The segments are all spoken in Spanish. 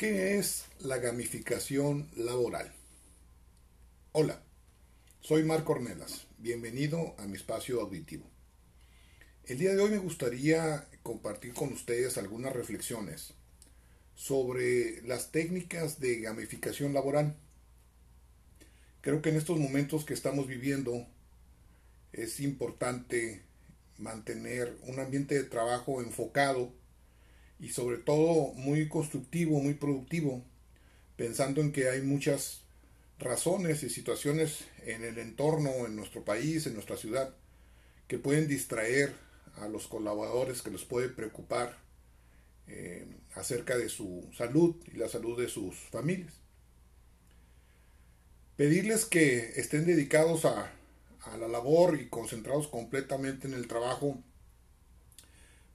¿Qué es la gamificación laboral? Hola, soy Marco Ornelas. Bienvenido a mi espacio auditivo. El día de hoy me gustaría compartir con ustedes algunas reflexiones sobre las técnicas de gamificación laboral. Creo que en estos momentos que estamos viviendo es importante mantener un ambiente de trabajo enfocado y sobre todo muy constructivo, muy productivo, pensando en que hay muchas razones y situaciones en el entorno, en nuestro país, en nuestra ciudad, que pueden distraer a los colaboradores, que les puede preocupar eh, acerca de su salud y la salud de sus familias. Pedirles que estén dedicados a la labor y concentrados completamente en el trabajo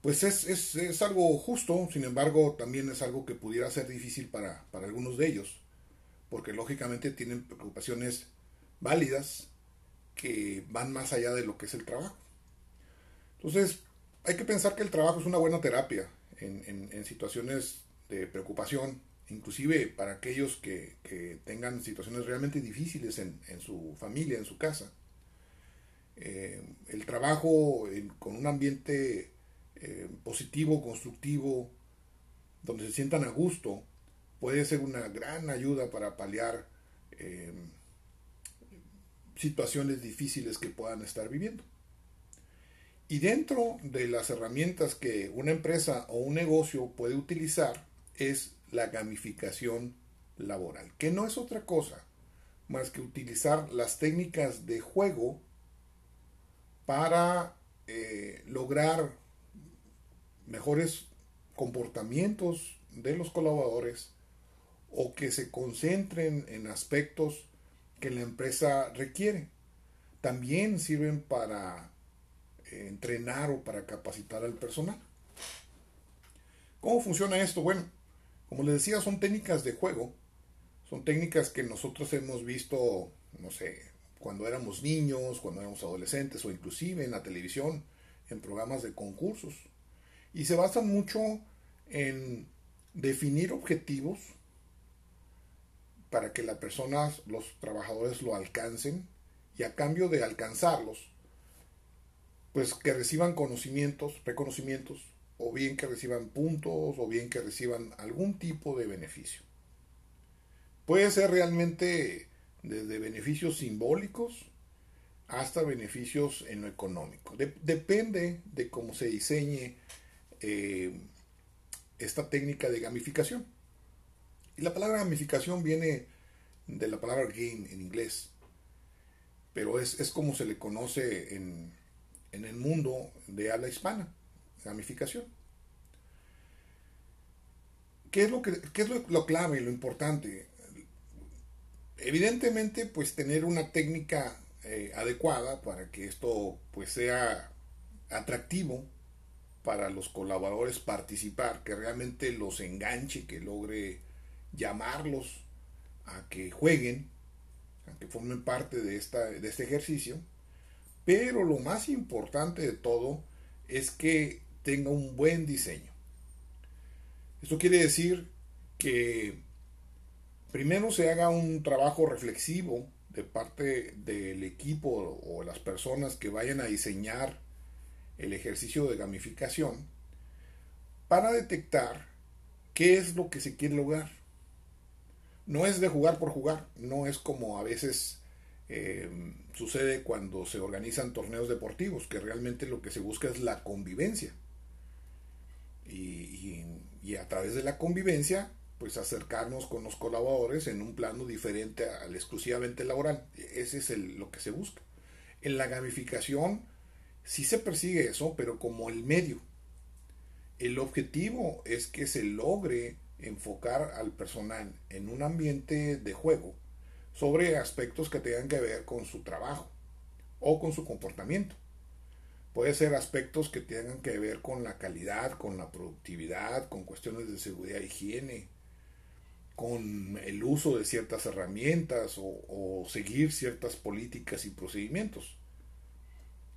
pues es, algo justo, sin embargo también es algo que pudiera ser difícil para, algunos de ellos, porque lógicamente tienen preocupaciones válidas que van más allá de lo que es el trabajo. Entonces, hay que pensar que el trabajo es una buena terapia en, situaciones de preocupación, inclusive para aquellos que, tengan situaciones realmente difíciles en, su familia, en su casa. Eh, el trabajo con un ambiente eh, positivo, constructivo, donde se sientan a gusto, puede ser una gran ayuda para paliar eh, situaciones difíciles que puedan estar viviendo. Y dentro de las herramientas que una empresa o un negocio puede utilizar es la gamificación laboral, que no es otra cosa más que utilizar las técnicas de juego para eh, lograr mejores comportamientos de los colaboradores o que se concentren en aspectos que la empresa requiere. También sirven para eh, entrenar o para capacitar al personal. ¿Cómo funciona esto? Bueno, como les decía, son técnicas de juego. Son técnicas que nosotros hemos visto, no sé, cuando éramos niños, cuando éramos adolescentes o inclusive en la televisión, en programas de concursos y se basan mucho en definir objetivos para que las personas, los trabajadores lo alcancen y a cambio de alcanzarlos, pues que reciban conocimientos, reconocimientos, o bien que reciban puntos, o bien que reciban algún tipo de beneficio. Puede ser realmente desde beneficios simbólicos hasta beneficios en lo económico. depende de cómo se diseñe eh, esta técnica de gamificación. Y la palabra gamificación viene de la palabra game en inglés, pero es, como se le conoce en, en el mundo de habla hispana, gamificación. ¿Qué es lo, que, es lo, clave, lo importante? Evidentemente, pues tener una técnica eh, adecuada para que esto pues sea atractivo para los colaboradores participar, que realmente los enganche, que logre llamarlos a que jueguen, a que formen parte de, esta, de este ejercicio. Pero lo más importante de todo es que tenga un buen diseño. Esto quiere decir que primero se haga un trabajo reflexivo de parte del equipo o las personas que vayan a diseñar el ejercicio de gamificación para detectar qué es lo que se quiere lograr. No es de jugar por jugar, no es como a veces eh, sucede cuando se organizan torneos deportivos, que realmente lo que se busca es la convivencia. Y, a través de la convivencia, pues acercarnos con los colaboradores en un plano diferente al exclusivamente laboral. Ese es lo que se busca. En la gamificación, sí se persigue eso, pero como el medio. El objetivo es que se logre enfocar al personal en un ambiente de juego sobre aspectos que tengan que ver con su trabajo o con su comportamiento. Puede ser aspectos que tengan que ver con la calidad, con la productividad, con cuestiones de seguridad e higiene, con el uso de ciertas herramientas o, o seguir ciertas políticas y procedimientos.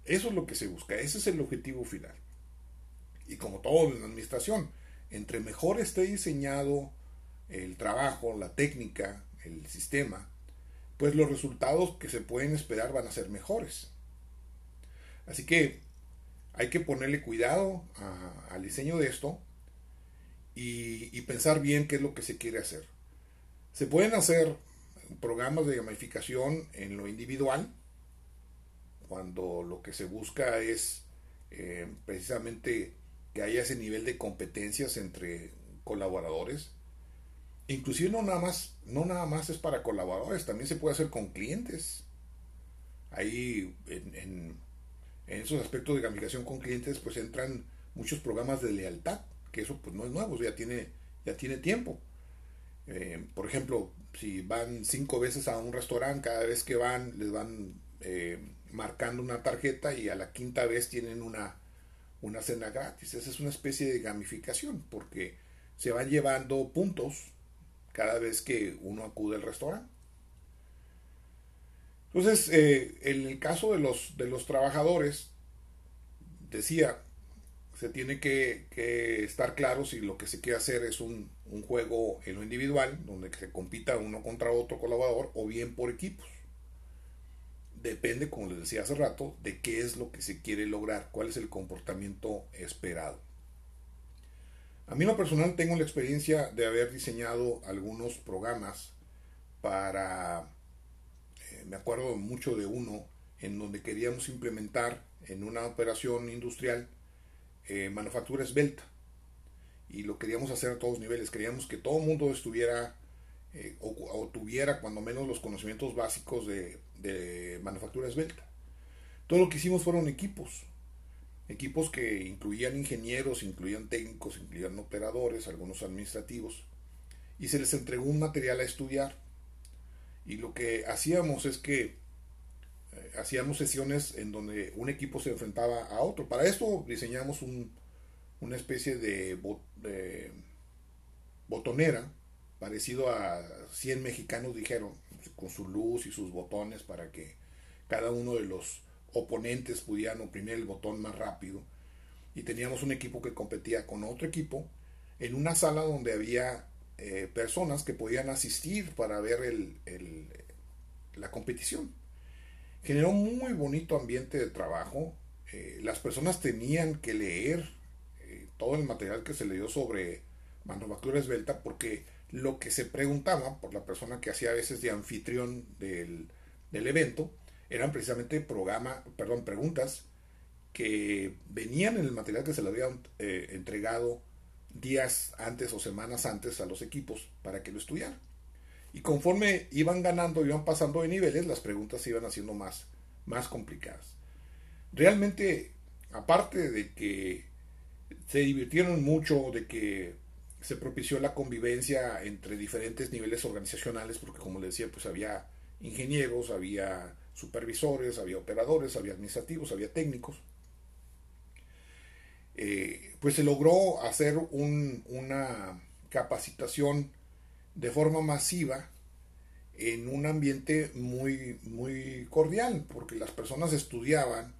Eso es lo que se busca, ese es el objetivo final. Y como todo en la administración, entre mejor esté diseñado el trabajo, la técnica, el sistema, pues los resultados que se pueden esperar van a ser mejores. Así que hay que ponerle cuidado al diseño de esto y, y, pensar bien qué es lo que se quiere hacer. Se pueden hacer programas de gamificación en lo individual, cuando lo que se busca es eh, precisamente que haya ese nivel de competencias entre colaboradores. Inclusive no nada más, no nada más es para colaboradores, también se puede hacer con clientes. Ahí en, esos aspectos de gamificación con clientes pues entran muchos programas de lealtad, que eso pues no es nuevo, ya tiene, ya tiene tiempo. Eh, por ejemplo, si van cinco veces a un restaurante, cada vez que van les van eh, marcando una tarjeta y a la quinta vez tienen una, una cena gratis. Esa es una especie de gamificación porque se van llevando puntos cada vez que uno acude al restaurante. Entonces, eh, en el caso de los, de los trabajadores, decía, se tiene que, que, estar claro si lo que se quiere hacer es un, un, juego en lo individual, donde se compita uno contra otro colaborador, o bien por equipos depende, como les decía hace rato, de qué es lo que se quiere lograr, cuál es el comportamiento esperado. A mí lo personal tengo la experiencia de haber diseñado algunos programas para, eh, me acuerdo mucho de uno, en donde queríamos implementar en una operación industrial eh, manufactura esbelta. Y lo queríamos hacer a todos niveles. Queríamos que todo el mundo estuviera eh, o, tuviera cuando menos los conocimientos básicos de, manufactura esbelta. Todo lo que hicimos fueron equipos, equipos que incluían ingenieros, incluían técnicos, incluían operadores, algunos administrativos, y se les entregó un material a estudiar. Y lo que hacíamos es que eh, hacíamos sesiones en donde un equipo se enfrentaba a otro. Para esto diseñamos un, una especie de botonera parecido a 100 mexicanos dijeron, con su luz y sus botones para que cada uno de los oponentes pudieran oprimir el botón más rápido. Y teníamos un equipo que competía con otro equipo en una sala donde había eh, personas que podían asistir para ver el, la competición. Generó un muy bonito ambiente de trabajo. Eh, las personas tenían que leer eh, todo el material que se le dio sobre manufactura esbelta porque lo que se preguntaba por la persona que hacía a veces de anfitrión del, evento eran precisamente perdón, preguntas que venían en el material que se le habían eh, entregado días antes o semanas antes a los equipos para que lo estudiaran. Y conforme iban ganando, iban pasando de niveles, las preguntas se iban haciendo más, más complicadas. Realmente, aparte de que se divirtieron mucho, de que se propició la convivencia entre diferentes niveles organizacionales, porque como les decía, pues había ingenieros, había supervisores, había operadores, había administrativos, había técnicos. Eh, pues se logró hacer una capacitación de forma masiva en un ambiente muy, muy cordial, porque las personas estudiaban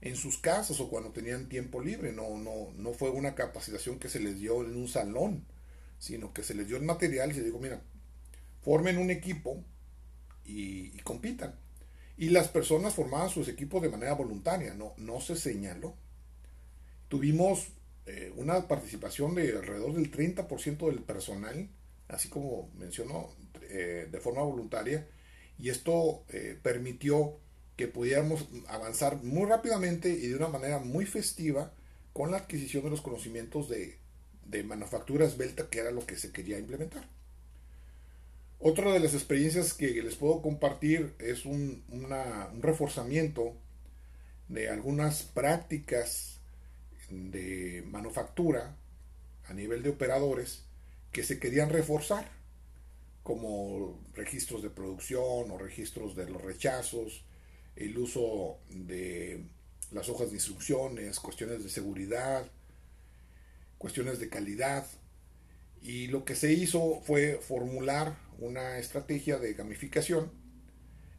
en sus casas o cuando tenían tiempo libre. No, no, no fue una capacitación que se les dio en un salón, sino que se les dio el material y se dijo, mira, formen un equipo y, compitan. Y las personas formaban sus equipos de manera voluntaria, no, no se señaló. Tuvimos eh, una participación de alrededor del 30% del personal, así como mencionó, eh, de forma voluntaria, y esto eh, permitió que pudiéramos avanzar muy rápidamente y de una manera muy festiva con la adquisición de los conocimientos de, de manufactura esbelta, que era lo que se quería implementar. Otra de las experiencias que les puedo compartir es un, un reforzamiento de algunas prácticas de manufactura a nivel de operadores que se querían reforzar, como registros de producción o registros de los rechazos, el uso de las hojas de instrucciones, cuestiones de seguridad, cuestiones de calidad. Y lo que se hizo fue formular una estrategia de gamificación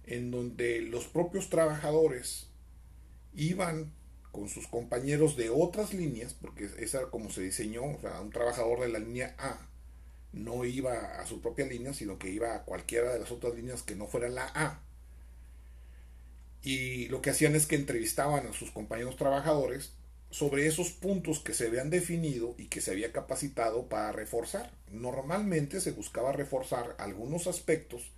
en donde los propios trabajadores iban con sus compañeros de otras líneas, porque esa como se diseñó, o sea, un trabajador de la línea A no iba a su propia línea, sino que iba a cualquiera de las otras líneas que no fuera la A. Y lo que hacían es que entrevistaban a sus compañeros trabajadores sobre esos puntos que se habían definido y que se había capacitado para reforzar. Normalmente se buscaba reforzar algunos aspectos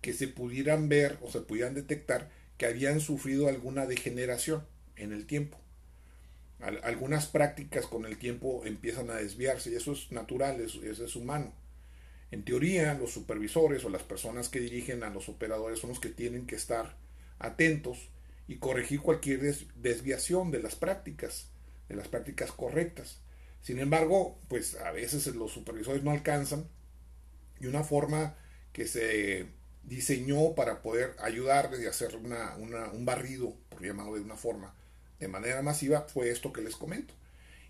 que se pudieran ver o se pudieran detectar que habían sufrido alguna degeneración en el tiempo. algunas prácticas con el tiempo empiezan a desviarse y eso es natural, eso, es humano. En teoría, los supervisores o las personas que dirigen a los operadores son los que tienen que estar atentos y corregir cualquier desviación de las prácticas de las prácticas correctas. Sin embargo, pues a veces los supervisores no alcanzan y una forma que se diseñó para poder ayudarles y hacer una, un barrido, por llamarlo de una forma, de manera masiva, fue esto que les comento.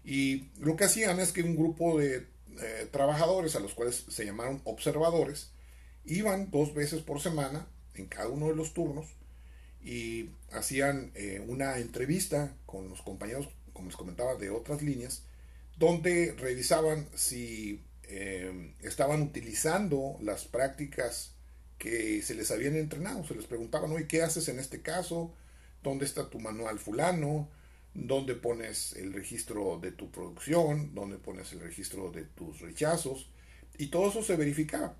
Y lo que hacían es que un grupo de eh, trabajadores, a los cuales se llamaron observadores, iban dos veces por semana en cada uno de los turnos y hacían eh, una entrevista con los compañeros como les comentaba, de otras líneas, donde revisaban si eh, estaban utilizando las prácticas que se les habían entrenado. Se les preguntaban, oye, ¿qué haces en este caso? ¿Dónde está tu manual fulano? ¿Dónde pones el registro de tu producción? ¿Dónde pones el registro de tus rechazos? Y todo eso se verificaba.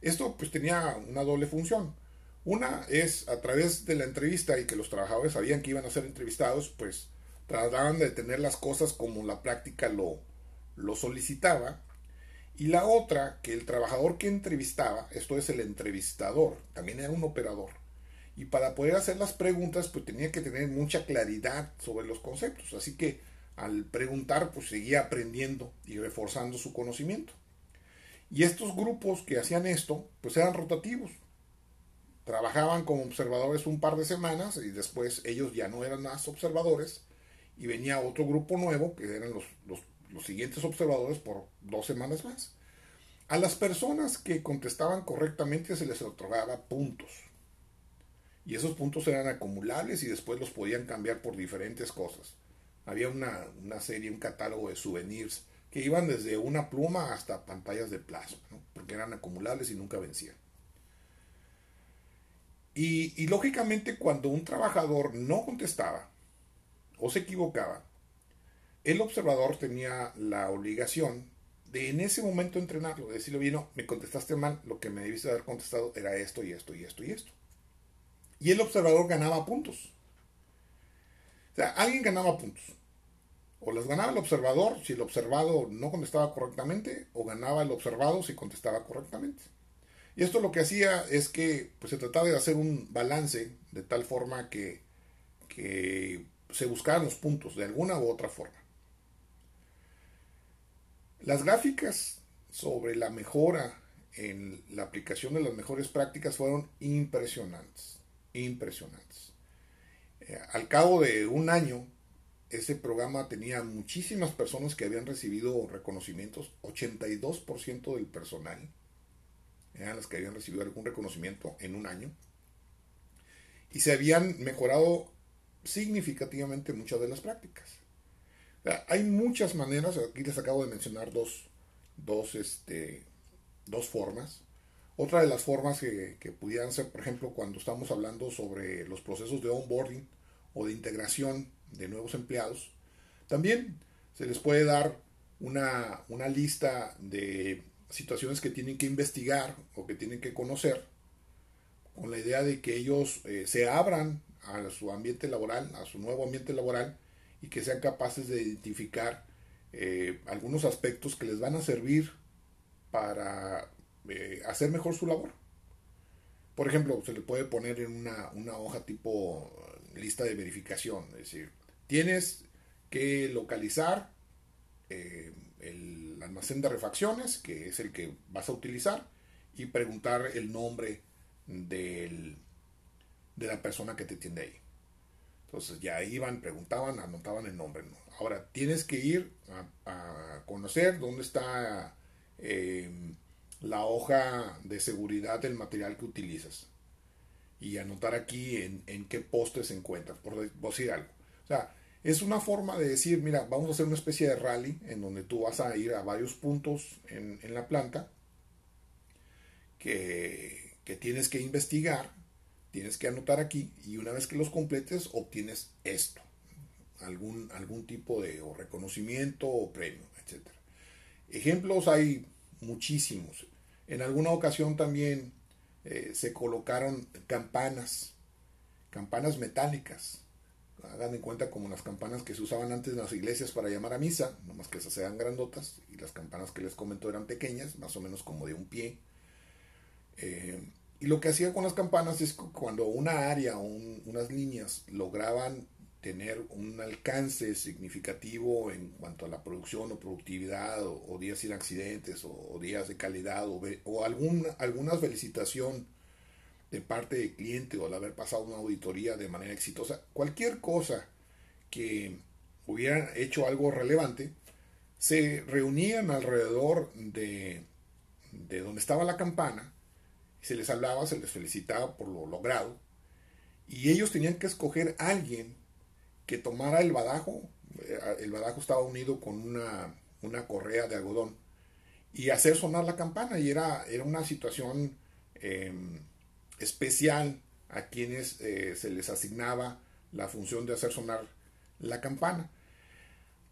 Esto pues tenía una doble función. Una es a través de la entrevista y que los trabajadores sabían que iban a ser entrevistados, pues trataban de tener las cosas como la práctica lo, lo solicitaba. Y la otra, que el trabajador que entrevistaba, esto es el entrevistador, también era un operador. Y para poder hacer las preguntas, pues tenía que tener mucha claridad sobre los conceptos. Así que al preguntar, pues seguía aprendiendo y reforzando su conocimiento. Y estos grupos que hacían esto, pues eran rotativos. Trabajaban como observadores un par de semanas y después ellos ya no eran más observadores, y venía otro grupo nuevo, que eran los, los, siguientes observadores por dos semanas más. A las personas que contestaban correctamente se les otorgaba puntos. Y esos puntos eran acumulables y después los podían cambiar por diferentes cosas. Había una, serie, un catálogo de souvenirs que iban desde una pluma hasta pantallas de plasma, porque eran acumulables y nunca vencían. Y, lógicamente cuando un trabajador no contestaba, o se equivocaba, el observador tenía la obligación de en ese momento entrenarlo, de decirle, bien, no, me contestaste mal, lo que me debiste haber contestado era esto y esto y esto y esto. Y el observador ganaba puntos. O sea, alguien ganaba puntos. O las ganaba el observador si el observado no contestaba correctamente, o ganaba el observado si contestaba correctamente. Y esto lo que hacía es que pues, se trataba de hacer un balance de tal forma que, que se buscaban los puntos de alguna u otra forma. Las gráficas sobre la mejora en la aplicación de las mejores prácticas fueron impresionantes, impresionantes. Eh, al cabo de un año, ese programa tenía muchísimas personas que habían recibido reconocimientos, 82% del personal eran las que habían recibido algún reconocimiento en un año, y se habían mejorado significativamente muchas de las prácticas. hay muchas maneras, aquí les acabo de mencionar dos, dos, este, dos formas. Otra de las formas que, que, pudieran ser, por ejemplo, cuando estamos hablando sobre los procesos de onboarding o de integración de nuevos empleados, también se les puede dar una, una lista de situaciones que tienen que investigar o que tienen que conocer con la idea de que ellos eh, se abran a su ambiente laboral, a su nuevo ambiente laboral y que sean capaces de identificar eh, algunos aspectos que les van a servir para eh, hacer mejor su labor. Por ejemplo, se le puede poner en una, una hoja tipo lista de verificación, es decir, tienes que localizar el almacén de refacciones, que es el que vas a utilizar, y preguntar el nombre del, de la persona que te tiende ahí. Entonces ya iban, preguntaban, anotaban el nombre. Ahora tienes que ir a, conocer dónde está em, la hoja de seguridad del material que utilizas y anotar aquí en, qué poste se encuentra, por decir algo. O sea, es una forma de decir, mira, vamos a hacer una especie de rally en donde tú vas a ir a varios puntos en, en la planta que, que tienes que investigar, tienes que anotar aquí y una vez que los completes obtienes esto, algún, algún tipo de reconocimiento o premio, etc. Ejemplos hay muchísimos. En alguna ocasión también eh, se colocaron campanas, campanas metálicas. Hagan en cuenta como las campanas que se usaban antes en las iglesias para llamar a misa, nomás que esas eran grandotas, y las campanas que les comento eran pequeñas, más o menos como de un pie. Eh, y lo que hacía con las campanas es que cuando una área o unas líneas lograban tener un alcance significativo en cuanto a la producción o productividad o, días sin accidentes o, días de calidad o, o alguna felicitación de parte del cliente o al haber pasado una auditoría de manera exitosa, cualquier cosa que hubieran hecho algo relevante, se reunían alrededor de, de donde estaba la campana, se les hablaba, se les felicitaba por lo logrado, y ellos tenían que escoger a alguien que tomara el badajo, eh, el badajo estaba unido con una, una correa de algodón, y hacer sonar la campana, y era, era una situación em, especial a quienes eh, se les asignaba la función de hacer sonar la campana.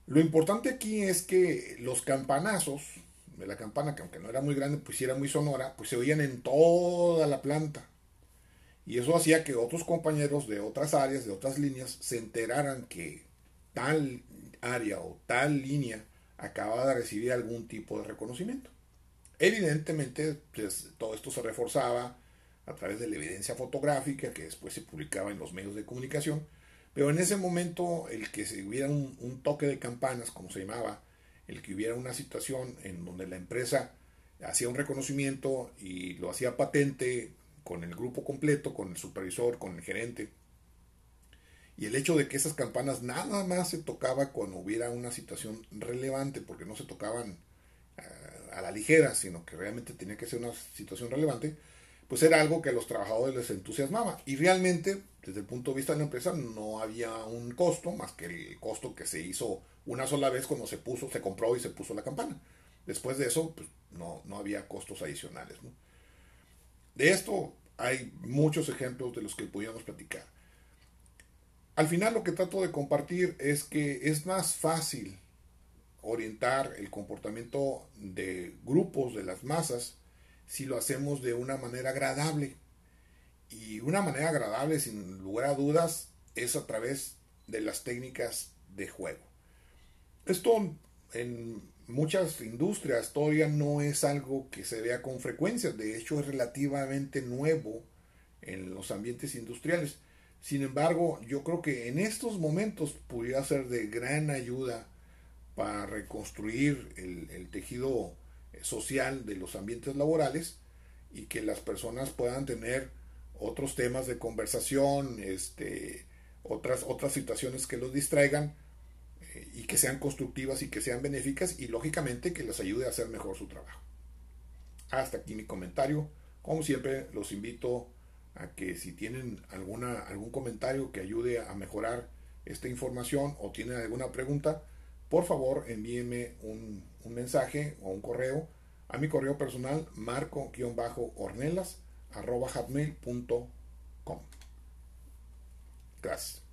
Lo importante aquí es que los campanazos de la campana, que aunque no era muy grande, pues era muy sonora, pues se oían en toda la planta. Y eso hacía que otros compañeros de otras áreas, de otras líneas, se enteraran que tal área o tal línea acababa de recibir algún tipo de reconocimiento. Evidentemente, pues, todo esto se reforzaba a través de la evidencia fotográfica que después se publicaba en los medios de comunicación, pero en ese momento el que se hubiera un, un toque de campanas, como se llamaba, el que hubiera una situación en donde la empresa hacía un reconocimiento y lo hacía patente con el grupo completo, con el supervisor, con el gerente. Y el hecho de que esas campanas nada más se tocaba cuando hubiera una situación relevante, porque no se tocaban eh, a la ligera, sino que realmente tenía que ser una situación relevante, pues era algo que a los trabajadores les entusiasmaba. Y realmente, desde el punto de vista de la empresa, no había un costo más que el costo que se hizo una sola vez cuando se puso, se compró y se puso la campana. Después de eso, pues, no, no había costos adicionales. De esto hay muchos ejemplos de los que podíamos platicar. Al final lo que trato de compartir es que es más fácil orientar el comportamiento de grupos, de las masas, si lo hacemos de una manera agradable. Y una manera agradable, sin lugar a dudas, es a través de las técnicas de juego. Esto en muchas industrias todavía no es algo que se vea con frecuencia, de hecho es relativamente nuevo en los ambientes industriales. Sin embargo, yo creo que en estos momentos pudiera ser de gran ayuda para reconstruir el, tejido social de los ambientes laborales y que las personas puedan tener otros temas de conversación, este, otras, otras situaciones que los distraigan y que sean constructivas y que sean benéficas y lógicamente que les ayude a hacer mejor su trabajo. Hasta aquí mi comentario. Como siempre, los invito a que si tienen alguna, algún comentario que ayude a mejorar esta información o tienen alguna pregunta, por favor envíenme un, un mensaje o un correo a mi correo personal marco-ornelas Gracias.